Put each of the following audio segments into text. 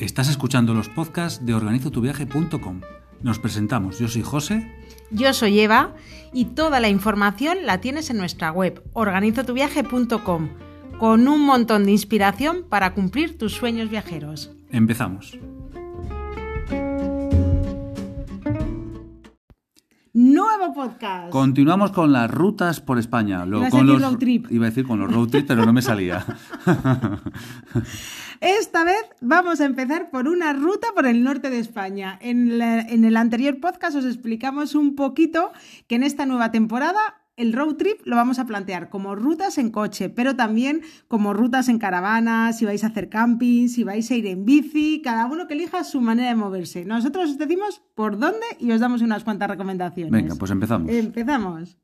Estás escuchando los podcasts de organizotuviaje.com. Nos presentamos, yo soy José. Yo soy Eva y toda la información la tienes en nuestra web organizotuviaje.com con un montón de inspiración para cumplir tus sueños viajeros. Empezamos. Nuevo podcast. Continuamos con las rutas por España. Lo- Ibas a con decir los, road trip. Iba a decir con los road trip, pero no me salía. Esta vez vamos a empezar por una ruta por el norte de España. En, la- en el anterior podcast os explicamos un poquito que en esta nueva temporada el road trip lo vamos a plantear como rutas en coche, pero también como rutas en caravana, si vais a hacer camping, si vais a ir en bici, cada uno que elija su manera de moverse. Nosotros os decimos por dónde y os damos unas cuantas recomendaciones. Venga, pues empezamos. Empezamos.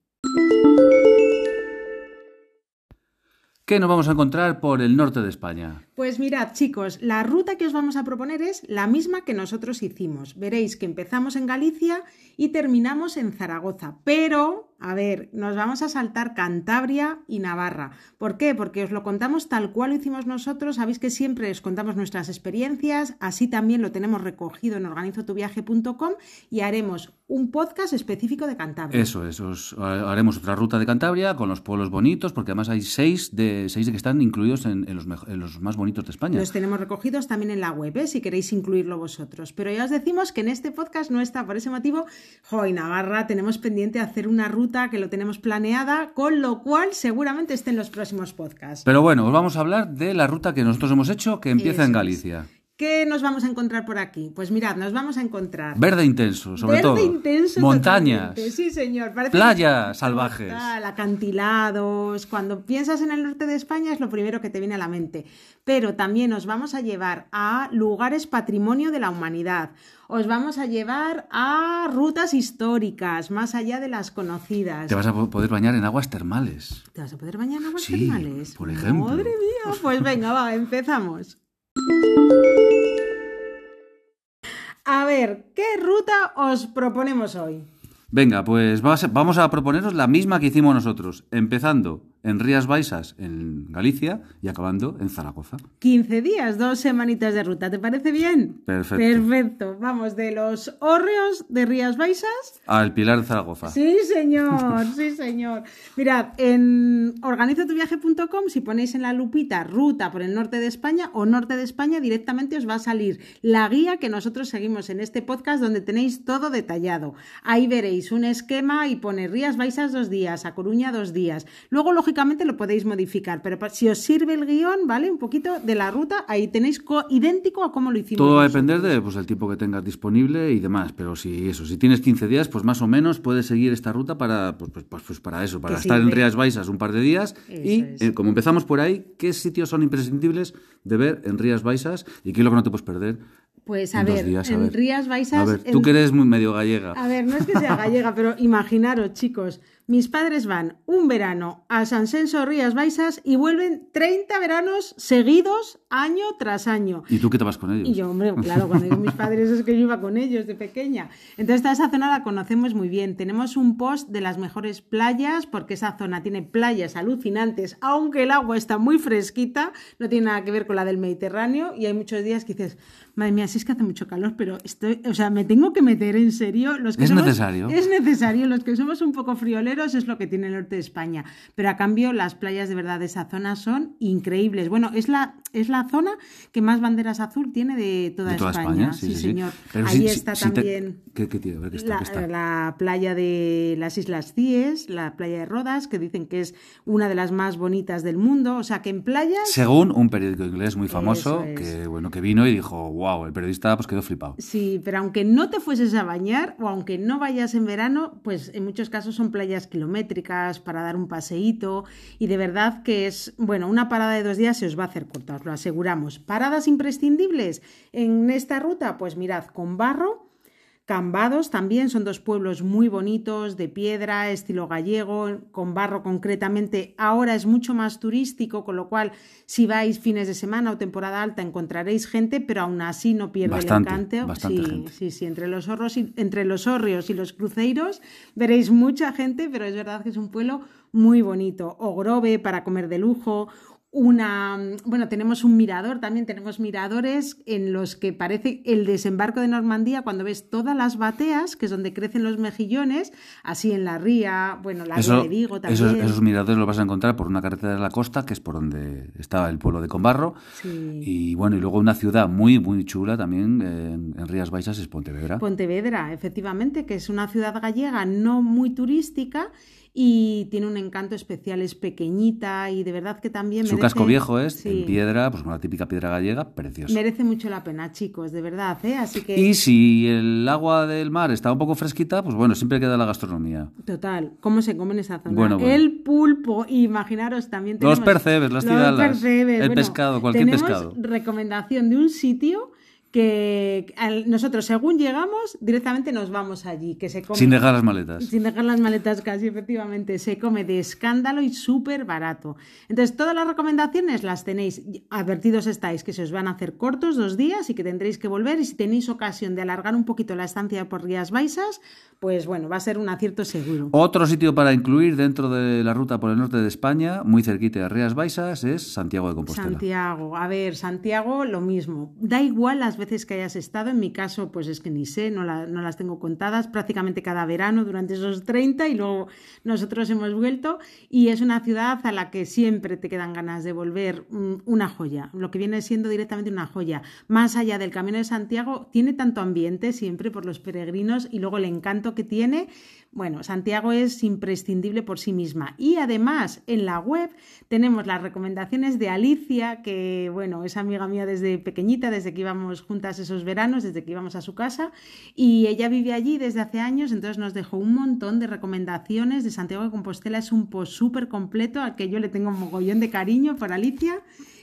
¿Qué nos vamos a encontrar por el norte de España? Pues mirad, chicos, la ruta que os vamos a proponer es la misma que nosotros hicimos. Veréis que empezamos en Galicia y terminamos en Zaragoza. Pero, a ver, nos vamos a saltar Cantabria y Navarra. ¿Por qué? Porque os lo contamos tal cual lo hicimos nosotros. Sabéis que siempre os contamos nuestras experiencias. Así también lo tenemos recogido en organizotuviaje.com y haremos un podcast específico de Cantabria. Eso es, os haremos otra ruta de Cantabria con los pueblos bonitos, porque además hay seis de, seis de que están incluidos en, en los, en los más bonitos de España. Los tenemos recogidos también en la web, ¿eh? si queréis incluirlo vosotros. Pero ya os decimos que en este podcast no está, por ese motivo, jo, en Navarra tenemos pendiente hacer una ruta que lo tenemos planeada, con lo cual seguramente esté en los próximos podcasts. Pero bueno, os vamos a hablar de la ruta que nosotros hemos hecho, que empieza Eso en es. ¿Qué nos vamos a encontrar por aquí? Pues mirad, nos vamos a encontrar. Verde intenso, sobre Verde todo. intenso Montañas. totalmente. Sí, señor. Parece Playas salvajes. Total, acantilados. Cuando piensas en el norte de España es lo primero que te viene a la mente. Pero también os vamos a llevar a lugares patrimonio de la humanidad. Os vamos a llevar a rutas históricas, más allá de las conocidas. Te vas a po- poder bañar en aguas termales. ¿Te vas a poder bañar en aguas Sí, termales? por ejemplo. Madre mía, pues venga, va, empezamos. ¿Qué ruta os proponemos hoy? Venga, pues vamos a proponeros la misma que hicimos nosotros, empezando en Rías Baixas, en Galicia, y acabando en Zaragoza. 15 días, dos semanitas de ruta, ¿te parece bien? Perfecto. Perfecto. Vamos de los hórreos de Rías Baixas. Al Pilar de Zaragoza. Sí, señor, sí, señor. Mirad, en organizotuviaje.com, si ponéis en la lupita ruta por el norte de España o norte de España, directamente os va a salir la guía que nosotros seguimos en este podcast, donde tenéis todo detallado. Ahí veréis un esquema y pone Rías Baixas dos días, a Coruña dos días. Luego, lógicamente, lo podéis modificar, pero si os sirve el guion, ¿vale? Un poquito de la ruta, ahí tenéis co- idéntico a cómo lo hicimos. Todo va a depender de pues, el tiempo que tengas disponible y demás. Pero si eso, si tienes 15 días, pues más o menos puedes seguir esta ruta para, pues, pues, pues, pues para eso, para Que estar en. Rías Baixas un par de días. Eso y es. eh, como empezamos por ahí, ¿qué sitios son imprescindibles de ver en Rías Baixas y qué es lo que no te puedes perder? Pues a en ver, días? A en ver. Rías Baixas... A ver, tú en- que eres muy medio gallega. A ver, no es que sea gallega, pero imaginaros, chicos, mis padres van un verano a San Senso Rías Baixas y vuelven 30 veranos seguidos, año tras año. ¿Y tú qué te vas con ellos? Y yo, hombre, claro, cuando digo mis padres es que yo iba con ellos de pequeña. Entonces, toda esa zona la conocemos muy bien. Tenemos un post de las mejores playas, porque esa zona tiene playas alucinantes, aunque el agua está muy fresquita, no tiene nada que ver con la del Mediterráneo, y hay muchos días que dices, madre mía, sí es que hace mucho calor, pero estoy, o sea, me tengo que meter en serio. Los que Es somos- necesario. Es necesario, los que somos un poco frioleros es lo que tiene el norte de España. Pero a cambio, las playas de verdad de esa zona son increíbles. Bueno, es la, es la zona que más banderas azul tiene de toda, de toda España. España, sí, sí, sí. señor. Pero Ahí está te- también. ¿Qué, qué tiene? A ver, ¿qué está? La, qué está? la playa de las Islas Cíes, la playa de Rodas, que dicen que es una de las más bonitas del mundo. O sea que en playas. Según un periódico inglés muy famoso es. que bueno que vino y dijo, wow, el periodista pues quedó flipado. Sí, pero aunque no te fueses a bañar o aunque no vayas en verano, pues en muchos casos son playas kilométricas para dar un paseíto y de verdad que es, bueno, una parada de dos días se os va a hacer corta, os lo aseguramos. Paradas imprescindibles en esta ruta, pues mirad, con barro. Cambados también son dos pueblos muy bonitos, de piedra, estilo gallego, con barro concretamente. Ahora es mucho más turístico, con lo cual si vais fines de semana o temporada alta encontraréis gente, pero aún así no pierde Bastante, el encanto. bastante sí, gente. sí, sí, entre los, horros y, entre los hórreos y los cruceiros veréis mucha gente, pero es verdad que es un pueblo muy bonito. O Grove para comer de lujo, una, bueno, tenemos un mirador, también tenemos miradores en los que parece el desembarco de Normandía cuando ves todas las bateas, que es donde crecen los mejillones, así en la ría, bueno, la ría de Vigo también. Esos, esos, miradores los vas a encontrar por una carretera de la costa, que es por donde estaba el pueblo de Combarro, Sí. y bueno, y luego una ciudad muy, muy chula también en, en Rías Baixas es Pontevedra. Pontevedra, efectivamente, que es una ciudad gallega no muy turística y tiene un encanto especial, es pequeñita y de verdad que también Su merece, casco viejo es sí, en piedra, pues una típica piedra gallega, precioso. merece mucho la pena, chicos, de verdad, ¿eh? Así que Y si el agua del mar está un poco fresquita, pues bueno, siempre queda la gastronomía. Total, ¿cómo se come en esa zona? Bueno, bueno. El pulpo, imaginaros también Los percebes, las los percebes, el bueno, pescado, cualquier tenemos pescado. recomendación de un sitio que nosotros según llegamos directamente nos vamos allí, que se come... Sin dejar las maletas. Sin dejar las maletas casi, efectivamente. Se come de escándalo y súper barato. Entonces, todas las recomendaciones las tenéis. Advertidos estáis que se os van a hacer cortos dos días y que tendréis que volver. Y si tenéis ocasión de alargar un poquito la estancia por Rías Baixas, pues bueno, va a ser un acierto seguro. Otro sitio para incluir dentro de la ruta por el norte de España, muy cerquita de Rías Baixas, es Santiago de Compostela. Santiago, a ver, Santiago, lo mismo. Da igual las veces que hayas estado, en mi caso, pues es que ni sé, no, la- no las tengo contadas, prácticamente cada verano durante esos 30 y luego nosotros hemos vuelto y es una ciudad a la que siempre te quedan ganas de volver, mm, una joya, lo que viene siendo directamente una joya. Más allá del Camino de Santiago, tiene tanto ambiente siempre por los peregrinos y luego el encanto que tiene. Bueno, Santiago es imprescindible por sí misma. Y además, en la web tenemos las recomendaciones de Alicia, que bueno, es amiga mía desde pequeñita, desde que íbamos juntas esos veranos, desde que íbamos a su casa. Y ella vive allí desde hace años, entonces nos dejó un montón de recomendaciones de Santiago de Compostela. Es un post súper completo al que yo le tengo un mogollón de cariño por Alicia.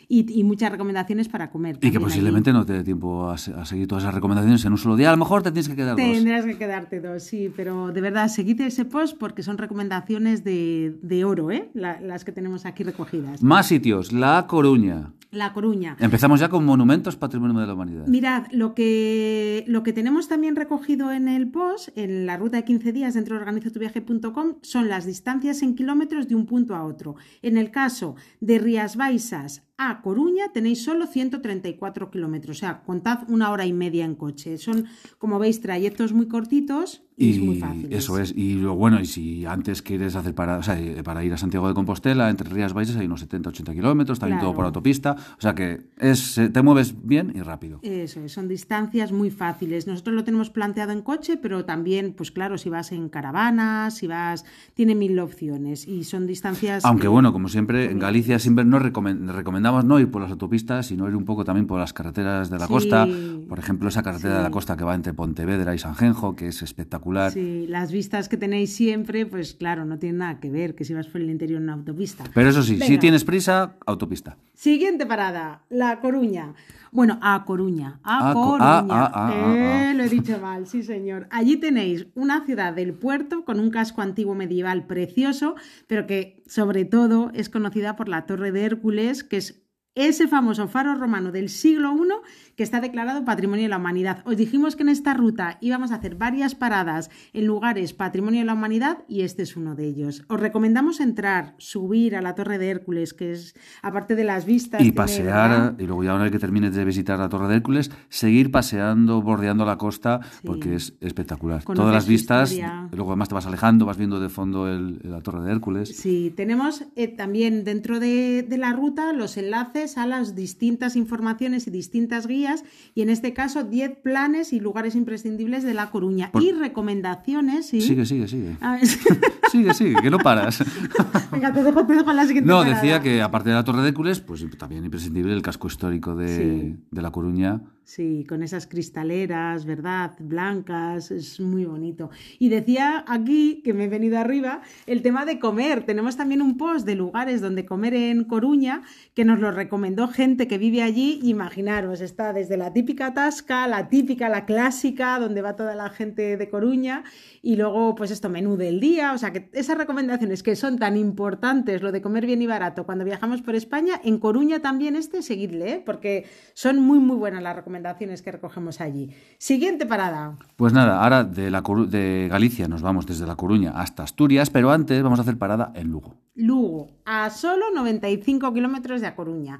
Y, y muchas recomendaciones para comer. Y que allí. posiblemente no te dé tiempo a, se- a seguir todas esas recomendaciones en un solo día. A lo mejor te tienes que quedar dos. Tendrás que quedarte dos, sí, pero de verdad, seguid ese post porque son recomendaciones de, de oro, ¿eh? La- las que tenemos aquí recogidas. Más sitios. La Coruña. La Coruña. Empezamos ya con monumentos patrimonio de la humanidad. Mirad, lo que, lo que tenemos también recogido en el post, en la ruta de 15 días dentro de organizatuviaje.com, son las distancias en kilómetros de un punto a otro. En el caso de Rías Baixas a Coruña tenéis solo 134 kilómetros, o sea, contad una hora y media en coche. Son, como veis, trayectos muy cortitos y, es muy fácil. eso es. Y lo bueno, y si antes quieres hacer para, o sea, eh, para ir a Santiago de Compostela, entre Rías Baixas hay unos 70-80 kilómetros, también Claro. todo por autopista. O sea que es, te mueves bien y rápido. Eso es, son distancias muy fáciles. Nosotros lo tenemos planteado en coche, pero también, pues claro, si vas en caravana, si vas, tiene mil opciones y son distancias. Aunque bueno, como siempre, en Galicia siempre nos recomen- recomendamos no ir por las autopistas, sino ir un poco también por las carreteras de la Sí. costa. Por ejemplo, esa carretera Sí. de la costa que va entre Pontevedra y Sanjenjo, que es espectacular. Sí, las vistas que tenéis siempre, pues claro, no tienen nada que ver que si vas por el interior en una autopista. Pero eso sí, si tienes prisa, autopista. Siguiente parada, La Coruña. Bueno, a Coruña, a, A Co- Coruña. Eh. Lo he dicho mal, sí señor. Allí tenéis una ciudad del puerto con un casco antiguo medieval precioso, pero que sobre todo es conocida por la Torre de Hércules, que es ese famoso faro romano del siglo I que está declarado Patrimonio de la Humanidad. Os dijimos que en esta ruta íbamos a hacer varias paradas en lugares Patrimonio de la Humanidad y este es uno de ellos. Os recomendamos entrar, subir a la Torre de Hércules, que es, aparte de las vistas... Y pasear, y luego ya una vez que termines de visitar la Torre de Hércules, seguir paseando, bordeando la costa, porque es espectacular. Conoces Todas las vistas, historia. luego además te vas alejando, vas viendo de fondo el- la Torre de Hércules. Sí, tenemos eh, también dentro de, de la ruta los enlaces a las distintas informaciones y distintas guías y en este caso 10 planes y lugares imprescindibles de La Coruña Por- y recomendaciones. ¿sí? Sigue, sigue, sigue. A ver, Sigue, sigue, que no paras. Venga, te dejo, en la siguiente No, parada. decía que aparte de la Torre de Hércules, pues también imprescindible el casco histórico de, Sí. de La Coruña. Sí, con esas cristaleras, ¿verdad? Blancas, es muy bonito. Y decía aquí, que me he venido arriba, el tema de comer. Tenemos también un post de lugares donde comer en Coruña que nos lo recomendó gente que vive allí. Imaginaros, está desde la típica tasca, la típica, la clásica, donde va toda la gente de Coruña, y luego, pues esto, menú del día. O sea, que esas recomendaciones que son tan importantes, lo de comer bien y barato, cuando viajamos por España, en Coruña también este, seguidle, ¿eh? porque son muy, muy buenas las recomendaciones que recogemos allí. Siguiente parada. Pues nada, ahora de, la, de Galicia nos vamos desde La Coruña hasta Asturias, pero antes vamos a hacer parada en Lugo. Lugo, a solo 95 kilómetros de A Coruña.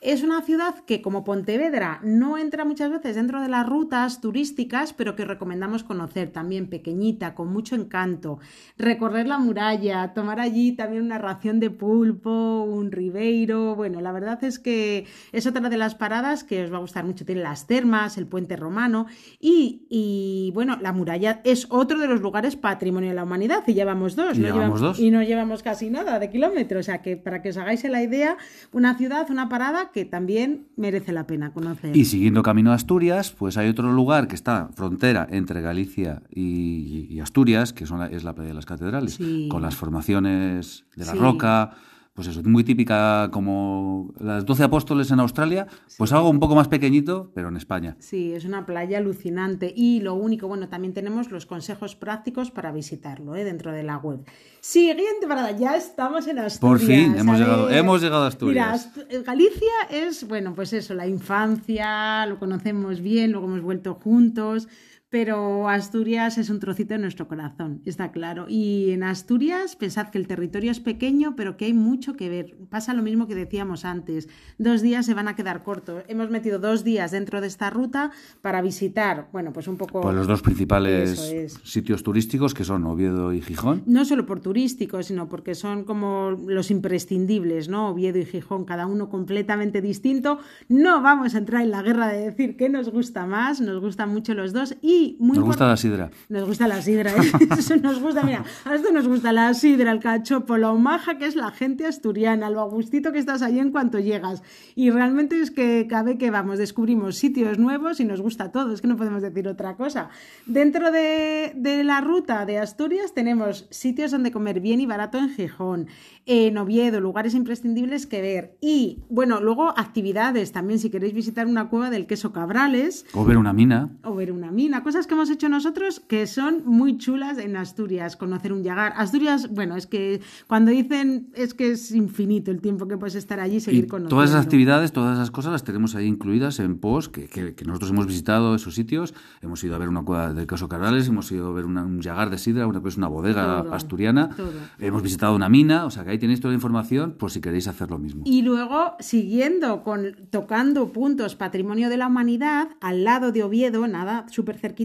Es una ciudad que, como Pontevedra, no entra muchas veces dentro de las rutas turísticas, pero que recomendamos conocer también, pequeñita, con mucho encanto. Recorrer la muralla, tomar allí también una ración de pulpo, un ribeiro. Bueno, la verdad es que es otra de las paradas que os va a gustar mucho. Tiene las termas, el puente romano y, bueno, la muralla es otro de los lugares patrimonio de la humanidad y llevamos dos. Y, llevamos dos. y no llevamos casi nada de kilómetros. O sea que para que os hagáis la idea, una ciudad, una parada que también merece la pena conocer. Y siguiendo camino a Asturias, pues hay otro lugar que está frontera entre Galicia y, Asturias, que son es la playa de las catedrales, con las formaciones de la roca pues eso, muy típica como las doce apóstoles en Australia, pues algo un poco más pequeñito, pero en España. Sí, es una playa alucinante. Y lo único, bueno, también tenemos los consejos prácticos para visitarlo ¿eh? dentro de la web. Siguiente parada, ya estamos en Asturias. Por fin, hemos llegado, hemos llegado a Asturias. Mira, Galicia es, bueno, pues eso, la infancia, lo conocemos bien, luego hemos vuelto juntos pero Asturias es un trocito de nuestro corazón, está claro. Y en Asturias, pensad que el territorio es pequeño, pero que hay mucho que ver. Pasa lo mismo que decíamos antes, dos días se van a quedar cortos. Hemos metido dos días dentro de esta ruta para visitar, bueno, pues un poco... Pues los dos principales sitios turísticos que son Oviedo y Gijón. No solo por turísticos, sino porque son como los imprescindibles, ¿no? Oviedo y Gijón, cada uno completamente distinto. No vamos a entrar en la guerra de decir qué nos gusta más, nos gustan mucho los dos y nos gusta la sidra. Nos gusta la sidra, ¿eh? Eso nos gusta, mira, a esto nos gusta la sidra, el cachopo, lo maja que es la gente asturiana, lo agustito que estás ahí en cuanto llegas. Y realmente es que vez que vamos descubrimos sitios nuevos y nos gusta todo, es que no podemos decir otra cosa. Dentro de, de la ruta de Asturias tenemos sitios donde comer bien y barato en Gijón, en Oviedo, lugares imprescindibles que ver. Y bueno, luego actividades también, si queréis visitar una cueva del queso Cabrales. O ver una mina. O ver una mina. Cosas que hemos hecho nosotros que son muy chulas en Asturias. Conocer un llagar. Asturias, bueno, es que cuando dicen es que es infinito el tiempo que puedes estar allí y seguir conociendo. Todas esas actividades, todas esas cosas las tenemos ahí incluidas en post, que, que, nosotros hemos visitado esos sitios. Hemos ido a ver una cueva del queso Cabrales, hemos ido a ver un llagar de sidra, una, pues una bodega asturiana. Hemos visitado una mina, o sea que hay tenéis toda la información por si queréis hacer lo mismo. Y luego, siguiendo con tocando puntos patrimonio de la humanidad, al lado de Oviedo, nada, súper cerquita,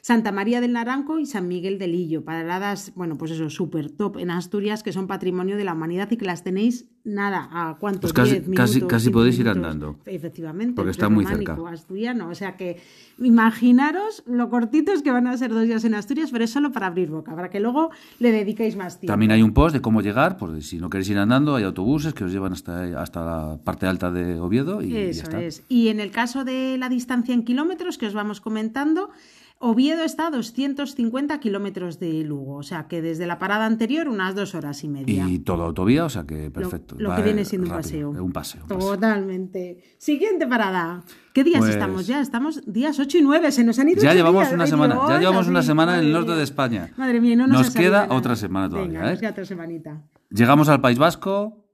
Santa María del Naranco y San Miguel del Illo, paradas, bueno, pues eso, súper top en Asturias, que son patrimonio de la humanidad y que las tenéis, nada, a cuántos, pues casi, casi, casi podéis ir andando. Efectivamente. Porque está muy cerca. Asturiano, o sea que imaginaros lo cortitos que van a ser dos días en Asturias, pero es solo para abrir boca, para que luego le dediquéis más tiempo. También hay un post de cómo llegar, por si no queréis ir andando, hay autobuses que os llevan hasta, hasta la parte alta de Oviedo y Eso ya está. es. Y en el caso de la distancia en kilómetros que os vamos comentando, Oviedo está a 250 kilómetros de Lugo, o sea que desde la parada anterior unas dos horas y media. Y todo autovía, o sea que perfecto. Lo, que viene siendo un paseo. Un paseo. Totalmente. Siguiente parada. ¿Qué días pues estamos ya? Estamos días 8 y 9, se nos han ido Ya llevamos una semana, ya llevamos una semana en el norte de España. Madre mía, no nos, nos queda otra semana todavía. Venga, ¿eh? Nos queda otra semanita. Llegamos al País Vasco,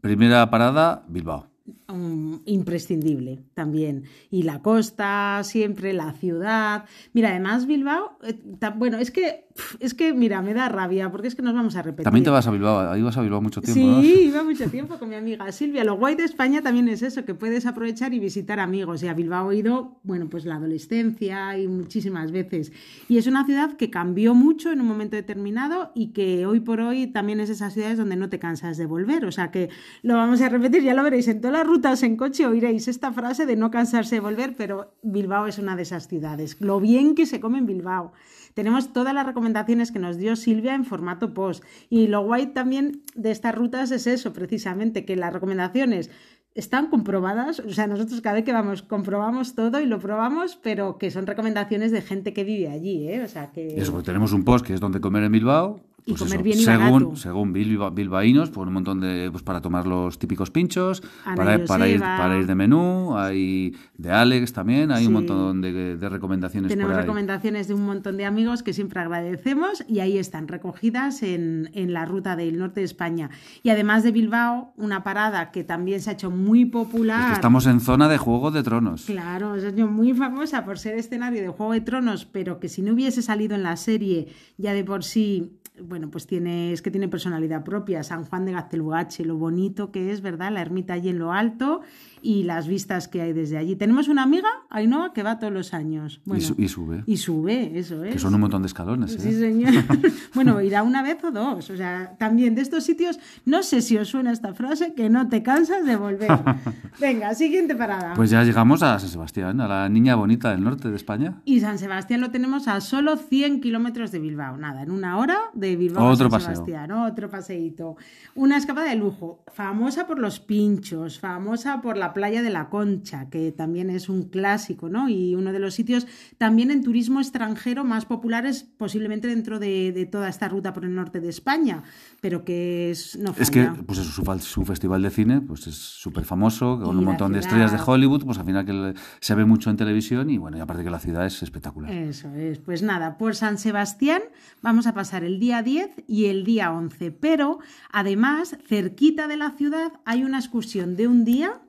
primera parada, Bilbao. Um, imprescindible también. Y la costa, siempre, la ciudad. Mira, además Bilbao, eh, bueno, es que, es que, mira, me da rabia, porque es que nos vamos a repetir. También te vas a Bilbao, ahí vas a Bilbao mucho tiempo. Sí, iba mucho tiempo con mi amiga Silvia. Lo guay de España también es eso, que puedes aprovechar y visitar amigos. Y a Bilbao he ido, bueno, pues la adolescencia y muchísimas veces. Y es una ciudad que cambió mucho en un momento determinado y que hoy por hoy también es esas ciudades donde no te cansas de volver. O sea que lo vamos a repetir, ya lo veréis en todas las rutas en coche oiréis esta frase de no cansarse de volver, pero Bilbao es una de esas ciudades. Lo bien que se come en Bilbao. Tenemos todas las recomendaciones que nos dio Silvia en formato post. Y lo guay también de estas rutas es eso, precisamente, que las recomendaciones están comprobadas, o sea, nosotros cada vez que vamos comprobamos todo y lo probamos, pero que son recomendaciones de gente que vive allí, ¿eh? O sea que... Eso, pues tenemos un post que es donde comer en Bilbao, y pues comer eso, bien y según, barato. Según bilba- bilbaínos, pues un montón de. Pues para tomar los típicos pinchos, para, para, ir, para ir de menú, hay de Alex también, hay un montón de, de recomendaciones Tenemos por ahí. recomendaciones de un montón de amigos que siempre agradecemos y ahí están recogidas en, en la ruta del norte de España. Y además de Bilbao, una parada que también se ha hecho muy popular. Es que estamos en zona de Juego de Tronos. Claro, es muy famosa por ser escenario de Juego de Tronos, pero que si no hubiese salido en la serie, ya de por sí, bueno, pues tiene, es que tiene personalidad propia. San Juan de Gaztelugache, lo bonito que es, ¿verdad? La ermita allí en lo alto y las vistas que hay desde allí. Tenemos una amiga, Ainhoa, que va todos los años. Bueno, y, su- y sube. y sube, eso es. Que son un montón de escalones. ¿eh? Sí, señor. bueno, irá una vez o dos. O sea, también de estos sitios, no sé si os suena esta frase, que no te cansas de volver. Venga, siguiente parada. Pues ya llegamos a San Sebastián, a la niña bonita del norte de España. Y San Sebastián lo tenemos a solo 100 kilómetros de Bilbao. Nada, en una hora de Bilbao Otro a San paseo. Sebastián. Otro paseíto. Una escapada de lujo. Famosa por los pinchos, famosa por la playa de la Concha, que también es un clásico, ¿no? Y uno de los sitios también en turismo extranjero más populares, posiblemente dentro de, de toda esta ruta por el norte de España, pero que es, no Es que, pues eso, su, festival de cine pues es súper famoso, con Y un montón de estrellas de Hollywood, pues al final que se ve mucho en televisión y bueno, y aparte que la ciudad es espectacular. Eso es, pues nada, por San Sebastián vamos a pasar el día 10 y el día 11, pero además, cerquita de la ciudad hay una excursión de un día,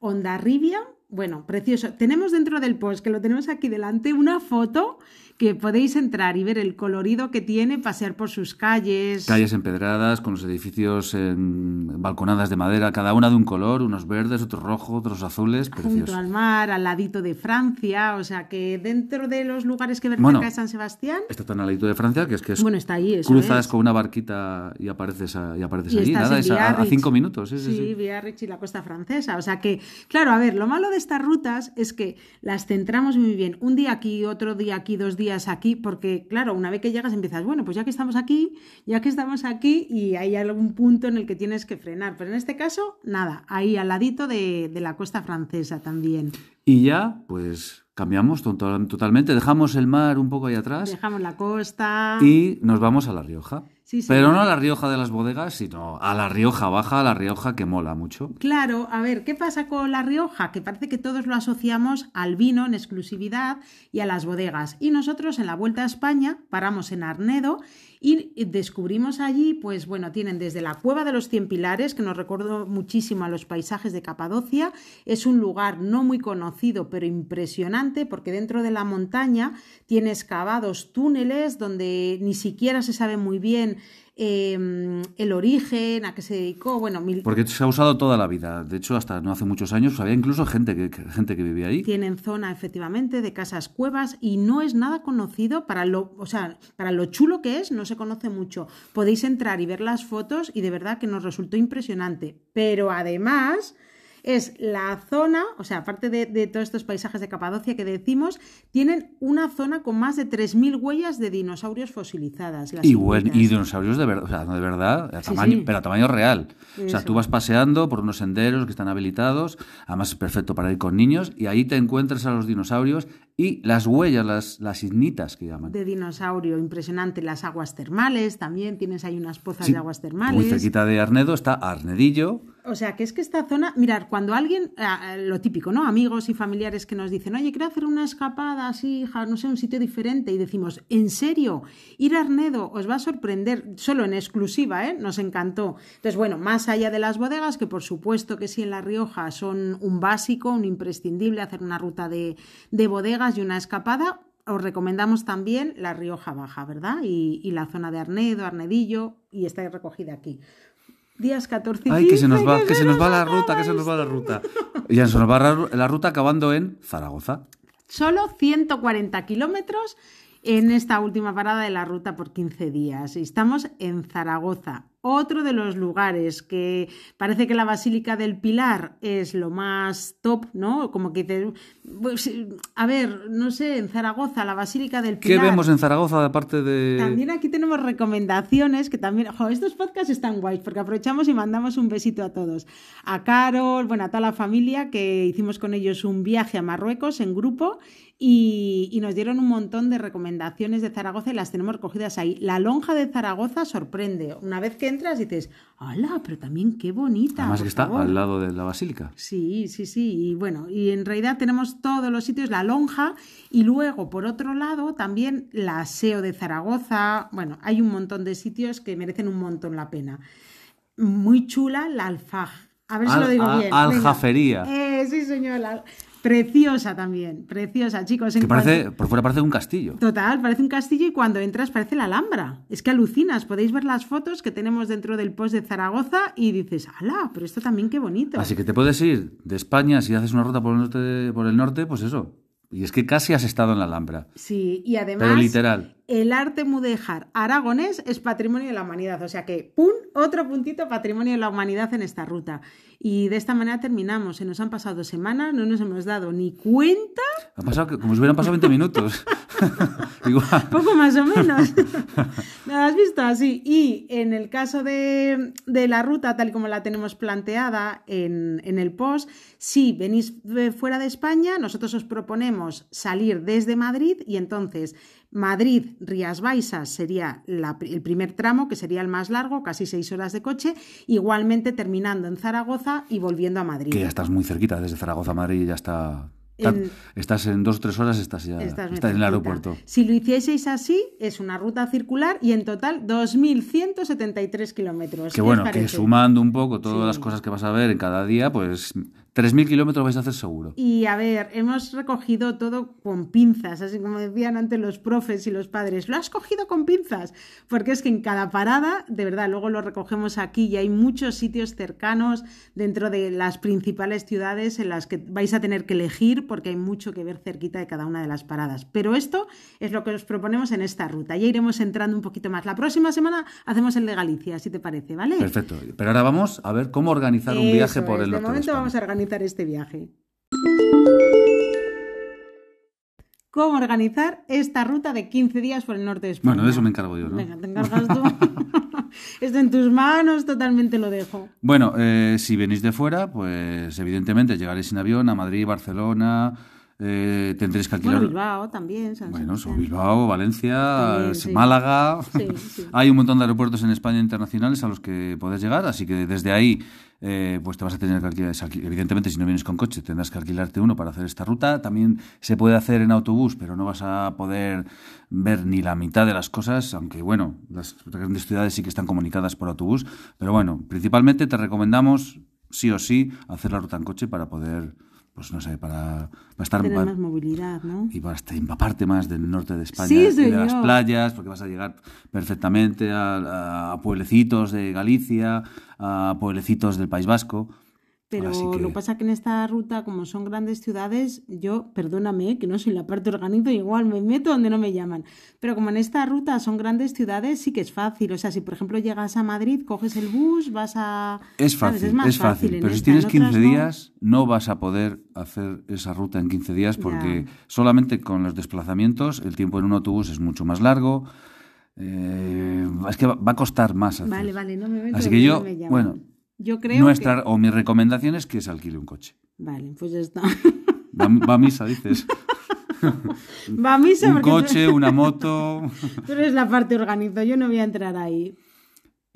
Ondarribia, bueno, precioso. Tenemos dentro del post, que lo tenemos aquí delante, una foto que podéis entrar y ver el colorido que tiene, pasear por sus calles. Calles empedradas, con los edificios en balconadas de madera, cada una de un color, unos verdes, otros rojos, otros azules, Junto preciosos. al mar, al ladito de Francia, o sea que dentro de los lugares que ver Bueno, cerca de San Sebastián, Está tan al ladito de Francia que es que es- bueno, está ahí, eso cruzas es. con una barquita y apareces, a- y apareces Y allí. Nada, es a, a cinco minutos. Sí, sí, Sí, sí. Biarritz y la costa francesa. O sea que, claro, a ver, lo malo de estas rutas es que las centramos muy bien. Un día aquí, otro día aquí, dos días aquí, porque, claro, una vez que llegas empiezas, bueno, pues ya que estamos aquí, ya que estamos aquí, y hay algún punto en el que tienes que frenar. Pero en este caso, nada, ahí al ladito de, de la costa francesa también. Y ya, pues cambiamos to- to- totalmente, dejamos el mar un poco ahí atrás Dejamos la costa. y nos vamos a La Rioja. Sí, sí. Pero no a La Rioja de las bodegas, sino a La Rioja Baja, a La Rioja que mola mucho. Claro, a ver, ¿qué pasa con La Rioja? Que parece que todos lo asociamos al vino en exclusividad y a las bodegas. Y nosotros en la Vuelta a España paramos en Arnedo y descubrimos allí, pues bueno, tienen desde la Cueva de los Cien Pilares, que nos recordó muchísimo a los paisajes de Capadocia. Es un lugar no muy conocido, pero impresionante, porque dentro de la montaña tiene excavados túneles donde ni siquiera se sabe muy bien eh, el origen, a qué se dedicó, bueno, mil, Porque se ha usado toda la vida. De hecho, hasta no hace muchos años había incluso gente que, que- gente que vivía ahí. Tienen zona efectivamente de casas cuevas y no es nada conocido para lo, o sea, para lo chulo que es, no se conoce mucho. Podéis entrar y ver las fotos y de verdad que nos resultó impresionante. Pero además es la zona, o sea, aparte de, de todos estos paisajes de Capadocia que decimos, tienen una zona con más de 3.000 huellas de dinosaurios fosilizadas. las Y, buen- y dinosaurios de verdad, o sea, de verdad, a Sí, tamaño, sí. pero a tamaño real. O sea, tú vas paseando por unos senderos que están habilitados, además es perfecto para ir con niños, y ahí te encuentras a los dinosaurios y las huellas, las, las ignitas que llaman. de dinosaurio, impresionante. Las aguas termales, también tienes ahí unas pozas Sí, de aguas termales. Muy cerquita de Arnedo está Arnedillo, O sea, que es que esta zona, mirar, cuando alguien, ah, lo típico, ¿no? Amigos y familiares que nos dicen, oye, quiero hacer una escapada así, hija, no sé, un sitio diferente, y decimos, ¿en serio? Ir a Arnedo os va a sorprender, solo en exclusiva, ¿eh? Nos encantó. Entonces, bueno, más allá de las bodegas, que por supuesto que sí en La Rioja son un básico, un imprescindible, hacer una ruta de, de bodegas y una escapada. Os recomendamos también La Rioja Baja, ¿verdad? Y, y la zona de Arnedo, Arnedillo, y está recogida aquí. Días 14 y Ay, que se nos 15, va, que se nos va la ruta, que se nos va la ruta. Y ya se nos va la, ruta acabando en Zaragoza. Solo 140 kilómetros en esta última parada de la ruta por 15 días. Y Estamos en Zaragoza. Otro de los lugares que parece que la Basílica del Pilar es lo más top, ¿no? Como que te... Pues, a ver, no sé, en Zaragoza, la Basílica del Pilar. ¿Qué vemos en Zaragoza aparte de...? También aquí tenemos recomendaciones que también... Jo, estos podcasts están guays porque aprovechamos y mandamos un besito a todos. A Carol, bueno, a toda la familia que hicimos con ellos un viaje a Marruecos en grupo y, nos dieron un montón de recomendaciones de Zaragoza y las tenemos recogidas ahí. La lonja de Zaragoza sorprende. Una vez que entras dices, ¡hala! Pero también qué bonita. Además que está al lado de la basílica. Sí, sí, sí. Y bueno, y en realidad tenemos todos los sitios, la lonja y luego, por otro lado, también la aseo de Zaragoza. Bueno, hay un montón de sitios que merecen un montón la pena. Muy chula la alfaj. A ver si lo digo bien. Aljafería. Eh, sí, señor. Preciosa también, preciosa, chicos. que parece, por fuera parece un castillo. Total, parece un castillo y cuando entras parece la Alhambra. Es que alucinas, podéis ver las fotos que tenemos dentro del post de Zaragoza y dices, ¡hala! Pero esto también qué bonito. Así que te puedes ir de España, si haces una ruta por el norte, por el norte pues eso, y es que casi has estado en la Alhambra. Sí, y además. Pero literal. El arte mudéjar aragonés es patrimonio de la humanidad. O sea que, ¡pum! Otro puntito patrimonio de la humanidad en esta ruta. Y de esta manera terminamos. Se nos han pasado semanas, no nos hemos dado ni cuenta. Ha pasado como si hubieran pasado 20 minutos. Igual. Poco más o menos. ¿Lo has visto así? Y en el caso de, la ruta, tal y como la tenemos planteada en, en el post, si venís fuera de España, nosotros os proponemos salir desde Madrid y entonces Madrid-Rías Baixas sería el primer tramo, que sería el más largo, casi seis horas de coche, igualmente terminando en Zaragoza y volviendo a Madrid. Que ya estás muy cerquita, desde Zaragoza a Madrid ya está estás en dos o tres horas, estás ya en el aeropuerto. Si lo hicieseis así, es una ruta circular y en total 2.173 kilómetros. Que bueno, que sumando un poco todas las cosas que vas a ver en cada día, pues 3.000 kilómetros vais a hacer seguro. Y a ver, hemos recogido todo con pinzas, así como decían antes los profes y los padres. Lo has cogido con pinzas, porque es que en cada parada, de verdad, luego lo recogemos aquí y hay muchos sitios cercanos dentro de las principales ciudades en las que vais a tener que elegir porque hay mucho que ver cerquita de cada una de las paradas. Pero esto es lo que os proponemos en esta ruta. Ya iremos entrando un poquito más. La próxima semana hacemos el de Galicia, si te parece, ¿vale? Perfecto. Pero ahora vamos a ver cómo organizar un viaje por el norte. De momento vamos a organizar este viaje. ¿Cómo organizar esta ruta de 15 días por el norte de España? Bueno, de eso me encargo yo, ¿no? Venga, te encargas tú. Esto en tus manos, totalmente lo dejo. Bueno, eh, si venís de fuera, pues evidentemente llegaréis en avión a Madrid, Barcelona, eh, tendréis que alquilar. Bueno, Bilbao también. bueno, Bilbao, Valencia, Málaga. Hay un montón de aeropuertos en España internacionales a los que podés llegar, así que desde ahí eh, pues te vas a tener que alquilar. Evidentemente, si no vienes con coche, tendrás que alquilarte uno para hacer esta ruta. También se puede hacer en autobús, pero no vas a poder ver ni la mitad de las cosas, aunque bueno, las grandes ciudades sí que están comunicadas por autobús. Pero bueno, principalmente te recomendamos sí o sí hacer la ruta en coche para poder pues no sé, para, estar más movilidad, ¿no? Y para empaparte más del norte de España y de las playas, porque vas a llegar perfectamente a, pueblecitos de Galicia, a pueblecitos del País Vasco. Pero lo que pasa que en esta ruta, como son grandes ciudades, yo, perdóname, que no soy la parte organizo, igual me meto donde no me llaman. Pero como en esta ruta son grandes ciudades, sí que es fácil. O sea, si por ejemplo llegas a Madrid, coges el bus, vas a... Es fácil, es, fácil. pero si tienes 15 días, no vas a poder hacer esa ruta en 15 días porque solamente con los desplazamientos el tiempo en un autobús es mucho más largo. Eh, es que va, a costar más. Hacer. Vale, vale, no me meto Así que yo, bueno yo creo Nuestra, O mi recomendación es que se alquile un coche. Vale, pues ya está. Va, a misa, dices. Va a misa. Un coche, una moto. Tú eres la parte organizo, yo no voy a entrar ahí.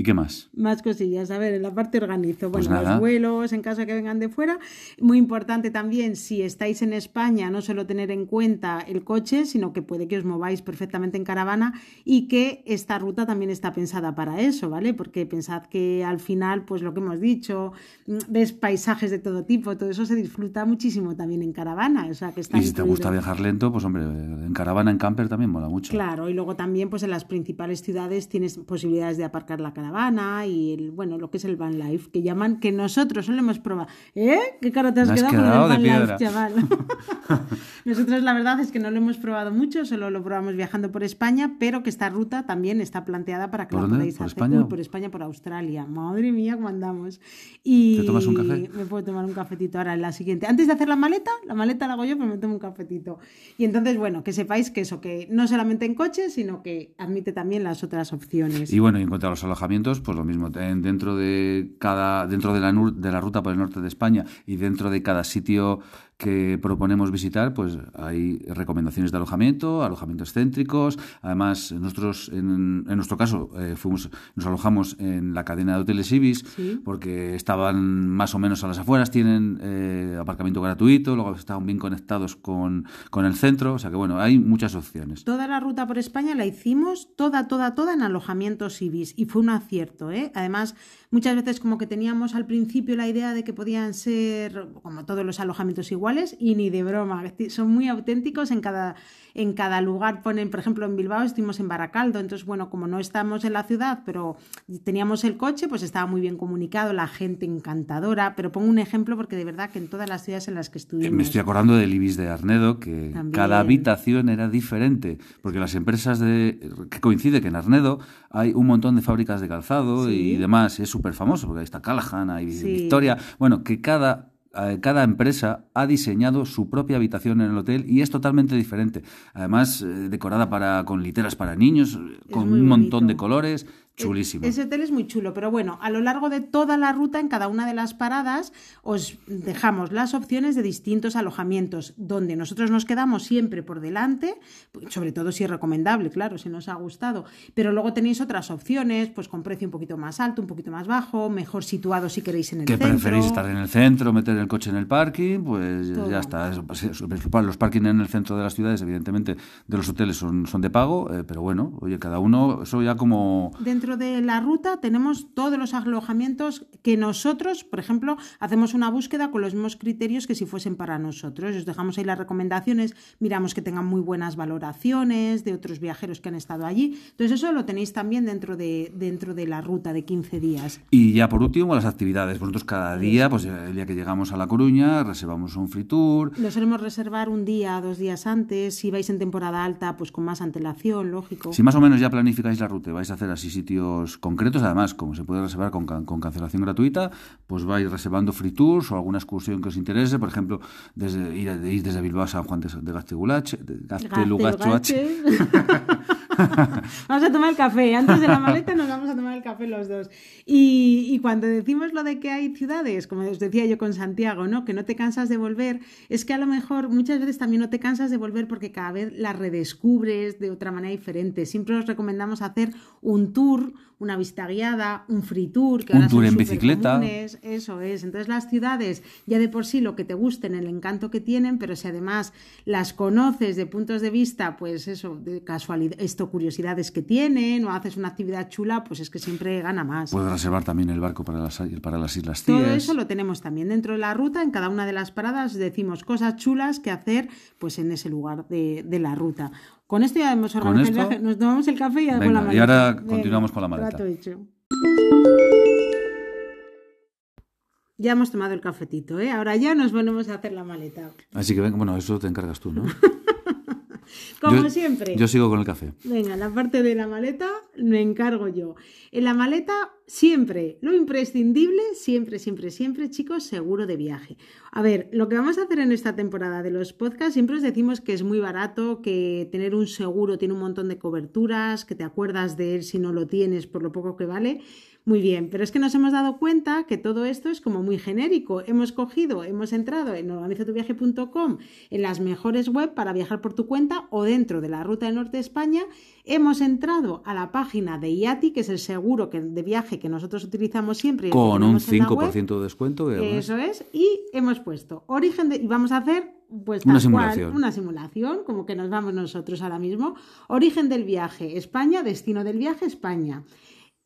¿Y qué más? Más cosillas. A ver, en la parte organizo. Pues bueno, los vuelos en caso de que vengan de fuera. Muy importante también, si estáis en España, no solo tener en cuenta el coche, sino que puede que os mováis perfectamente en caravana y que esta ruta también está pensada para eso, ¿vale? Porque pensad que al final, pues lo que hemos dicho, ves paisajes de todo tipo, todo eso se disfruta muchísimo también en caravana. O sea, que está y si te gusta viajar lento, pues hombre, en caravana, en camper también mola mucho. Claro, y luego también, pues en las principales ciudades tienes posibilidades de aparcar la caravana caravana y el, bueno, lo que es el van life, que llaman, que nosotros solo hemos probado. ¿Eh? ¿Qué cara te has, quedado, con el van life, chaval? nosotros la verdad es que no lo hemos probado mucho, solo lo probamos viajando por España, pero que esta ruta también está planteada para que la podáis ¿Por hacer. España? por España, por Australia. Madre mía, cómo andamos. Y ¿Te tomas un café? Me puedo tomar un cafetito ahora en la siguiente. Antes de hacer la maleta, la maleta la hago yo, pero me tomo un cafetito. Y entonces, bueno, que sepáis que eso, que no solamente en coche, sino que admite también las otras opciones. Y bueno, y en cuanto a los alojamientos, pues lo mismo. En- Dentro de cada, dentro de la, de la ruta por el norte de España y dentro de cada sitio que proponemos visitar, pues hay recomendaciones de alojamiento, alojamientos céntricos. Además, nosotros, en, en nuestro caso, eh, fuimos, nos alojamos en la cadena de hoteles Ibis, Sí. porque estaban más o menos a las afueras, tienen eh, aparcamiento gratuito, luego estaban bien conectados con, con el centro. O sea que bueno, hay muchas opciones. Toda la ruta por España la hicimos toda, toda, toda en alojamientos IBIS y fue un acierto. ¿eh? Además, muchas veces como que teníamos al principio la idea de que podían ser como todos los alojamientos iguales y ni de broma. Son muy auténticos en cada, en cada lugar. Ponen, por ejemplo, en Bilbao estuvimos en Baracaldo, entonces bueno, como no estamos en la ciudad, pero teníamos el coche, pues estaba muy bien comunicado, la gente encantadora. Pero pongo un ejemplo porque de verdad que en todas las ciudades en las que estuvimos... Me estoy acordando del Ibis de Arnedo, que También. cada habitación era diferente, porque las empresas de que coincide que en Arnedo hay un montón de fábricas de calzado Sí. y demás, es súper famoso, porque ahí está Callahan, hay Sí. Victoria, bueno, que cada cada empresa ha diseñado su propia habitación en el hotel y es totalmente diferente. Además, eh, decorada para, con literas para niños, con un montón de colores, chulísimo. Ese hotel es muy chulo, pero bueno, a lo largo de toda la ruta, en cada una de las paradas, os dejamos las opciones de distintos alojamientos, donde nosotros nos quedamos siempre por delante, sobre todo si es recomendable, claro, si nos ha gustado, pero luego tenéis otras opciones, pues con precio un poquito más alto, un poquito más bajo, mejor situado si queréis en el que centro. preferís estar en el centro, meter el coche en el parking, pues Todo. ya está. Es, pues, es lo principal. Los parking en el centro de las ciudades, evidentemente, de los hoteles son, son de pago, eh, pero bueno, oye, cada uno, eso ya como... Dentro de la ruta tenemos todos los alojamientos que nosotros, por ejemplo, hacemos una búsqueda con los mismos criterios que si fuesen para nosotros. Os dejamos ahí las recomendaciones, miramos que tengan muy buenas valoraciones de otros viajeros que han estado allí. Entonces eso lo tenéis también dentro de, dentro de la ruta de 15 días. Y ya por último, las actividades. Nosotros cada día, pues el día que llegamos a La Coruña, reservamos un free tour. Lo solemos reservar un día, dos días antes. Si vais en temporada alta, pues con más antelación, lógico. Si más o menos ya planificáis la ruta vais a hacer así concretos, además, como se puede reservar con, can- con cancelación gratuita, pues vais reservando free tours o alguna excursión que os interese, por ejemplo, desde ir, ir desde Bilbao a San Juan de, de vamos a tomar el café. Antes de la maleta nos vamos a tomar el café los dos. Y, cuando decimos lo de que hay ciudades, como os decía yo con Santiago, ¿no? Que no te cansas de volver, es que a lo mejor muchas veces también no te cansas de volver porque cada vez las redescubres de otra manera diferente. Siempre os recomendamos hacer un tour, una visita guiada, un free tour, que Un ahora tour son en bicicleta. Eso es. Entonces las ciudades ya de por sí lo que te gusten, el encanto que tienen, pero si además las conoces de puntos de vista, pues eso, de casualidad, esto, curiosidades que tienen, o haces una actividad chula, pues es que siempre gana más. Puedes reservar también el barco para las, para las Islas Todo Cíes. eso lo tenemos también dentro de la ruta, en cada una de las paradas decimos cosas chulas que hacer pues en ese lugar de, de la ruta. Con esto ya hemos organizado el esto- viaje, nos tomamos el café y ya con Venga, la y maleta. ahora Venga, continuamos con la maleta. hecho. Ya hemos tomado el cafetito, ¿eh? Ahora ya nos ponemos a hacer la maleta. Así que, venga, bueno, eso te encargas tú, ¿no? Como Yo- siempre. Yo sigo con el café. Venga, la parte de la maleta me encargo yo. En la maleta siempre, lo imprescindible, siempre, siempre, siempre, chicos, seguro de viaje. A ver, lo que vamos a hacer en esta temporada de los podcasts, siempre os decimos que es muy barato, que tener un seguro tiene un montón de coberturas, que te acuerdas de él si no lo tienes por lo poco que vale. Muy bien, pero es que nos hemos dado cuenta que todo esto es como muy genérico. Hemos cogido, hemos entrado en organizatuviaje.com en las mejores web para viajar por tu cuenta o dentro de la ruta del norte de España. Hemos entrado a la página de IATI, que es el seguro que- de viaje que nosotros utilizamos siempre. Con un tenemos en la web. 5% de descuento. Eso es. Y hemos puesto origen de. Y vamos a hacer. Pues Una simulación. cual, una simulación, como que nos vamos nosotros ahora mismo. Origen del viaje, España, destino del viaje, España.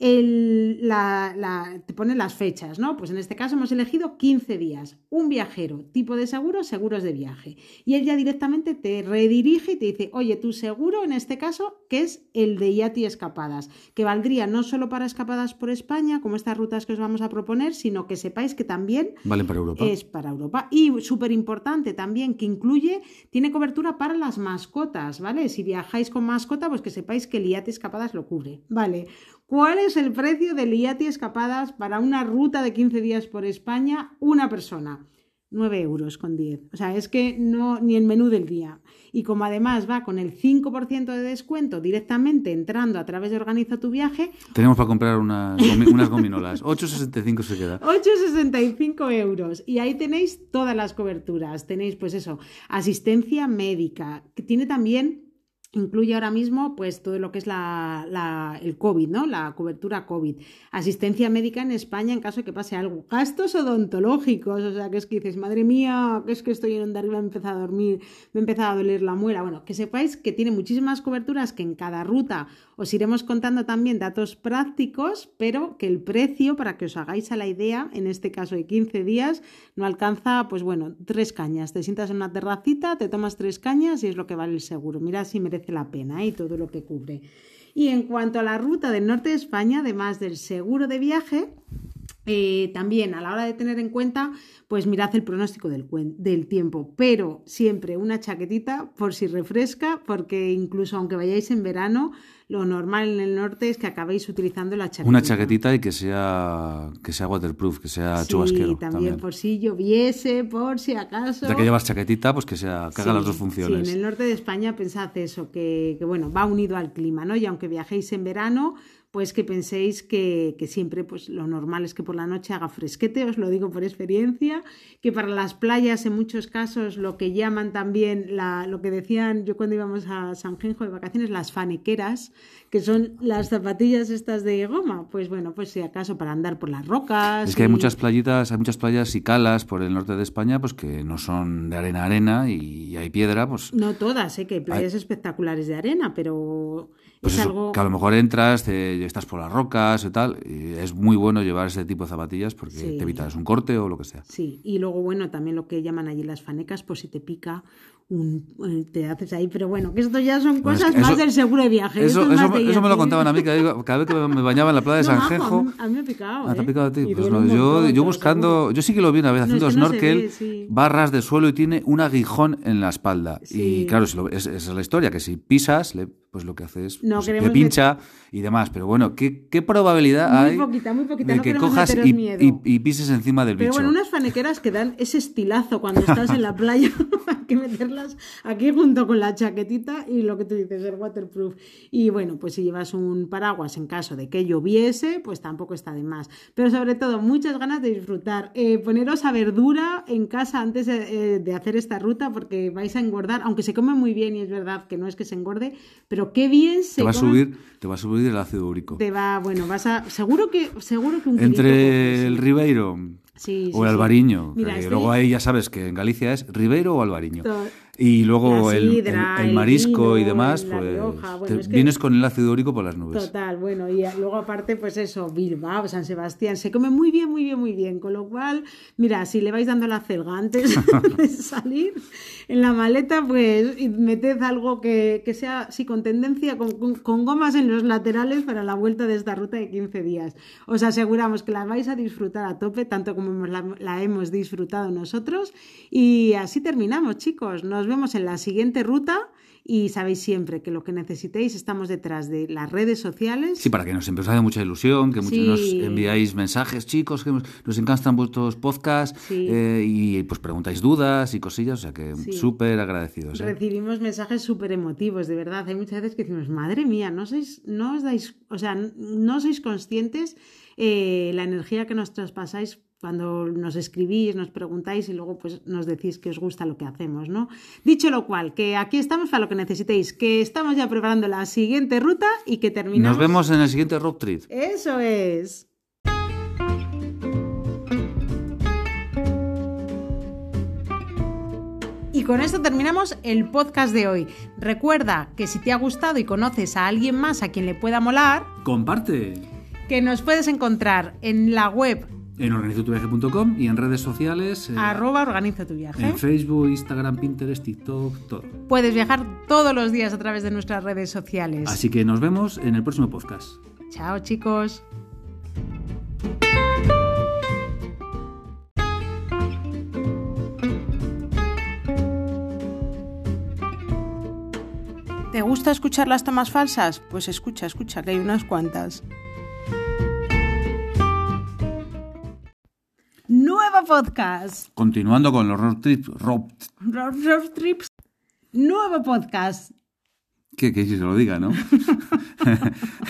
Te pone las fechas, ¿no? Pues en este caso hemos elegido 15 días. Un viajero, tipo de seguro, seguros de viaje. Y él ya directamente te redirige y te dice, oye, tu seguro en este caso, que es el de IATI Escapadas, que valdría no solo para escapadas por España, como estas rutas que os vamos a proponer, sino que sepáis que también vale para Europa. es para Europa. Y súper importante también que incluye, tiene cobertura para las mascotas, ¿vale? Si viajáis con mascota, pues que sepáis que el IATI Escapadas lo cubre, ¿vale? ¿Cuál es el precio del IATI Escapadas para una ruta de 15 días por España? Una persona. 9 euros con 10. O sea, es que no, ni el menú del día. Y como además va con el 5% de descuento directamente entrando a través de Organiza tu viaje. Tenemos para comprar unas, unas gominolas. 8,65 se queda. 8,65 euros. Y ahí tenéis todas las coberturas. Tenéis, pues eso, asistencia médica, que tiene también incluye ahora mismo pues todo lo que es la, el COVID, ¿no? La cobertura COVID. Asistencia médica en España en caso de que pase algo. Gastos odontológicos, o sea, que es que dices, madre mía, que es que estoy en arriba, he empezado a dormir, me he empezado a doler la muela. Bueno, que sepáis que tiene muchísimas coberturas que en cada ruta os iremos contando también datos prácticos, pero que el precio, para que os hagáis a la idea, en este caso de 15 días, no alcanza, pues bueno, tres cañas. Te sientas en una terracita, te tomas tres cañas y es lo que vale el seguro. Mira si merece la pena ¿eh? y todo lo que cubre. Y en cuanto a la ruta del norte de España, además del seguro de viaje, eh, también a la hora de tener en cuenta, pues mirad el pronóstico del, del, tiempo, pero siempre una chaquetita por si refresca, porque incluso aunque vayáis en verano, lo normal en el norte es que acabéis utilizando la chaquetita. Una chaquetita y que sea, que sea waterproof, que sea sí, chubasquero. También, también, por si lloviese, por si acaso. Ya que llevas chaquetita, pues que sea que haga las dos funciones. Sí, en el norte de España pensad eso, que, que bueno, va unido al clima, ¿no? Y aunque viajéis en verano, pues que penséis que, siempre pues lo normal es que por la noche haga fresquete, os lo digo por experiencia, que para las playas en muchos casos lo que llaman también, la, lo que decían yo cuando íbamos a San Genjo de vacaciones, las fanequeras, que son las zapatillas estas de goma, pues bueno, pues si acaso para andar por las rocas. Es que hay muchas playitas, hay muchas playas y calas por el norte de España, pues que no son de arena a arena y hay piedra, pues... No todas, ¿eh? que hay playas espectaculares de arena, pero pues que a lo mejor entras, te, estás por las rocas y tal, y es muy bueno llevar ese tipo de zapatillas porque te evitas un corte o lo que sea. Sí, y luego, bueno, también lo que llaman allí las fanecas, pues si te pica un, te haces ahí, pero bueno, que esto ya son cosas más del seguro de viaje. Eso, eso, me lo contaban a mí, cada vez que me bañaba en la playa de San Genjo. A mí, me ha picado. ¿Ah, ¿Te ha ¿eh? picado a ti? Pues no, yo, yo buscando, yo sí que lo vi una vez haciendo snorkel, barras de suelo y tiene un aguijón en la espalda. Y claro, esa es la historia, que si pisas, pues lo que hace es pues, te pincha y demás. Pero bueno, ¿qué, qué probabilidad muy hay poquita, muy poquita. de no que cojas y, y, y, pises encima del Pero bicho? Pero bueno, unas fanequeras que dan ese estilazo cuando estás en la playa, hay que meterlas aquí junto con la chaquetita y lo que tú dices, el waterproof. Y bueno, pues si llevas un paraguas en caso de que lloviese, pues tampoco está de más. Pero sobre todo, muchas ganas de disfrutar. Eh, poneros a verdura en casa antes de, eh, de hacer esta ruta porque vais a engordar, aunque se come muy bien y es verdad que no es que se engorde, pero qué bien se te va a subir te va a subir el ácido úrico Te va, bueno, vas a seguro que seguro que un entre el Ribeiro sí, o el sí, Albariño, Mira, que este- luego ahí ya sabes que en Galicia es Ribeiro o Albariño. Y luego el, sidra, el- el el marisco y vino, demás, la pues bueno, te es que- vienes con el ácido úrico por las nubes. Total, bueno, y luego aparte, pues eso, Bilbao, San Sebastián, se come muy bien, muy bien, muy bien. Con lo cual, mira, si le vais dando la celga antes de salir en la maleta, pues meted algo que, que sea, sí, con tendencia, con, con- gomas en los laterales para la vuelta de esta ruta de 15 días. Os aseguramos que la vais a disfrutar a tope, tanto como la, la hemos disfrutado nosotros. Y así terminamos, chicos. Nos vemos en la siguiente ruta. Y sabéis siempre que lo que necesitéis estamos detrás de las redes sociales. Sí, para que nos empezó a hacer mucha ilusión, que muchos Sí. nos enviáis mensajes, chicos, que nos, encantan vuestros podcasts Sí. eh, y pues preguntáis dudas y cosillas, o sea que Sí. súper agradecidos. ¿eh? Recibimos mensajes súper emotivos, de verdad. Hay muchas veces que decimos, madre mía, no sois, no os dais, o sea, no sois conscientes eh, la energía que nos traspasáis cuando nos escribís, nos preguntáis y luego pues nos decís que os gusta lo que hacemos, ¿no? Dicho lo cual, que aquí estamos para lo que necesitéis, que estamos ya preparando la siguiente ruta y que terminamos. Nos vemos en el siguiente road trip. Eso es. Y con esto terminamos el podcast de hoy. Recuerda que si te ha gustado y conoces a alguien más a quien le pueda molar, Comparte. que nos puedes encontrar en la web en organizotuviaje.com y en redes sociales. Eh, arroba organiza tu viaje. En Facebook, Instagram, Pinterest, TikTok, todo. Puedes viajar todos los días a través de nuestras redes sociales. Así que nos vemos en el próximo podcast. Chao chicos. ¿Te gusta escuchar las tomas falsas? Pues escucha, escucha, que hay unas cuantas. Nuevo podcast. Continuando con los road trips. Road, trips. Nuevo podcast. Que, que si se lo diga, ¿no?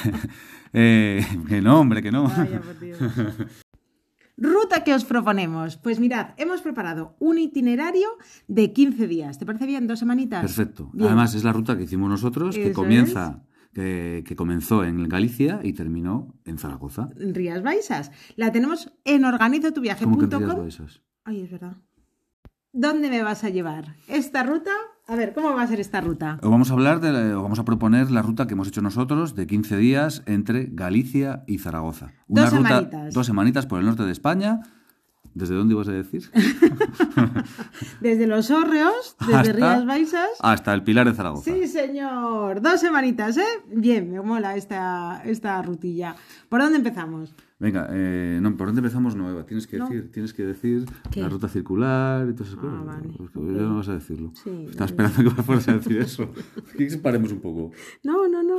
eh, que no, hombre, que no. Ruta que os proponemos. Pues mirad, hemos preparado un itinerario de 15 días. ¿Te parece bien? ¿Dos semanitas? Perfecto. Además, es la ruta que hicimos nosotros, que comienza. Que, comenzó en Galicia y terminó en Zaragoza. En Rías Baixas. La tenemos en organizotuviaje.com. ¿Cómo que en Rías Baixas? Ay, es verdad. ¿Dónde me vas a llevar? ¿Esta ruta? A ver, ¿cómo va a ser esta ruta? Vamos a hablar de, vamos a proponer la ruta que hemos hecho nosotros de 15 días entre Galicia y Zaragoza. Una dos ruta, semanitas. Dos semanitas por el norte de España. ¿Desde dónde ibas a decir? desde Los Hórreos, desde Rías Baixas. Hasta el Pilar de Zaragoza. Sí, señor. Dos semanitas, ¿eh? Bien, me mola esta, esta rutilla. ¿Por dónde empezamos? Venga, eh, no, ¿por dónde empezamos? No, Eva, tienes que decir, tienes que decir la ruta circular y todo eso. Ah, vale. Porque ya no vas a decirlo. Sí, Estaba esperando que fueras a decir eso. que paremos un poco. No, no, no.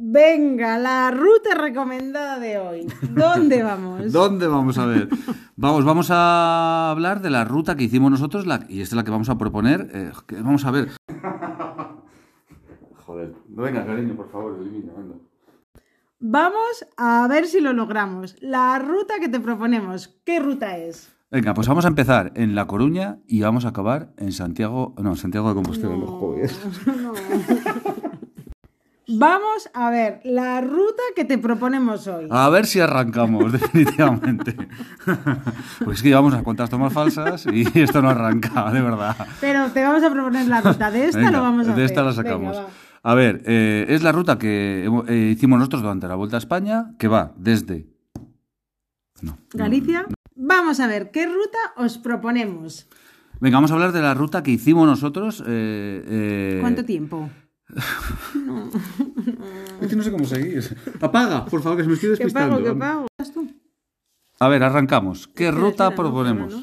Venga, la ruta recomendada de hoy. ¿Dónde vamos? ¿Dónde vamos a ver? Vamos, vamos a hablar de la ruta que hicimos nosotros la, y esta es la que vamos a proponer. Eh, vamos a ver. Joder. Venga, cariño, por favor, elimina, venga. Vamos a ver si lo logramos. La ruta que te proponemos, ¿qué ruta es? Venga, pues vamos a empezar en La Coruña y vamos a acabar en Santiago, no, Santiago de Compostela, no, no. Vamos a ver la ruta que te proponemos hoy. A ver si arrancamos, definitivamente. pues es que llevamos a cuantas tomas falsas y esto no arranca, de verdad. Pero te vamos a proponer la ruta. De esta lo vamos a hacer. De esta la sacamos. A ver, eh, es la ruta que eh, hicimos nosotros durante la Vuelta a España, que va desde... Galicia. Vamos a ver, ¿qué ruta os proponemos? Venga, vamos a hablar de la ruta que hicimos nosotros. Eh, ¿Cuánto tiempo? No, Es que no sé cómo seguir. Apaga, por favor, que se me estoy despistando. ¿Qué pago, qué pago? A ver, arrancamos. ¿Qué ruta proponemos?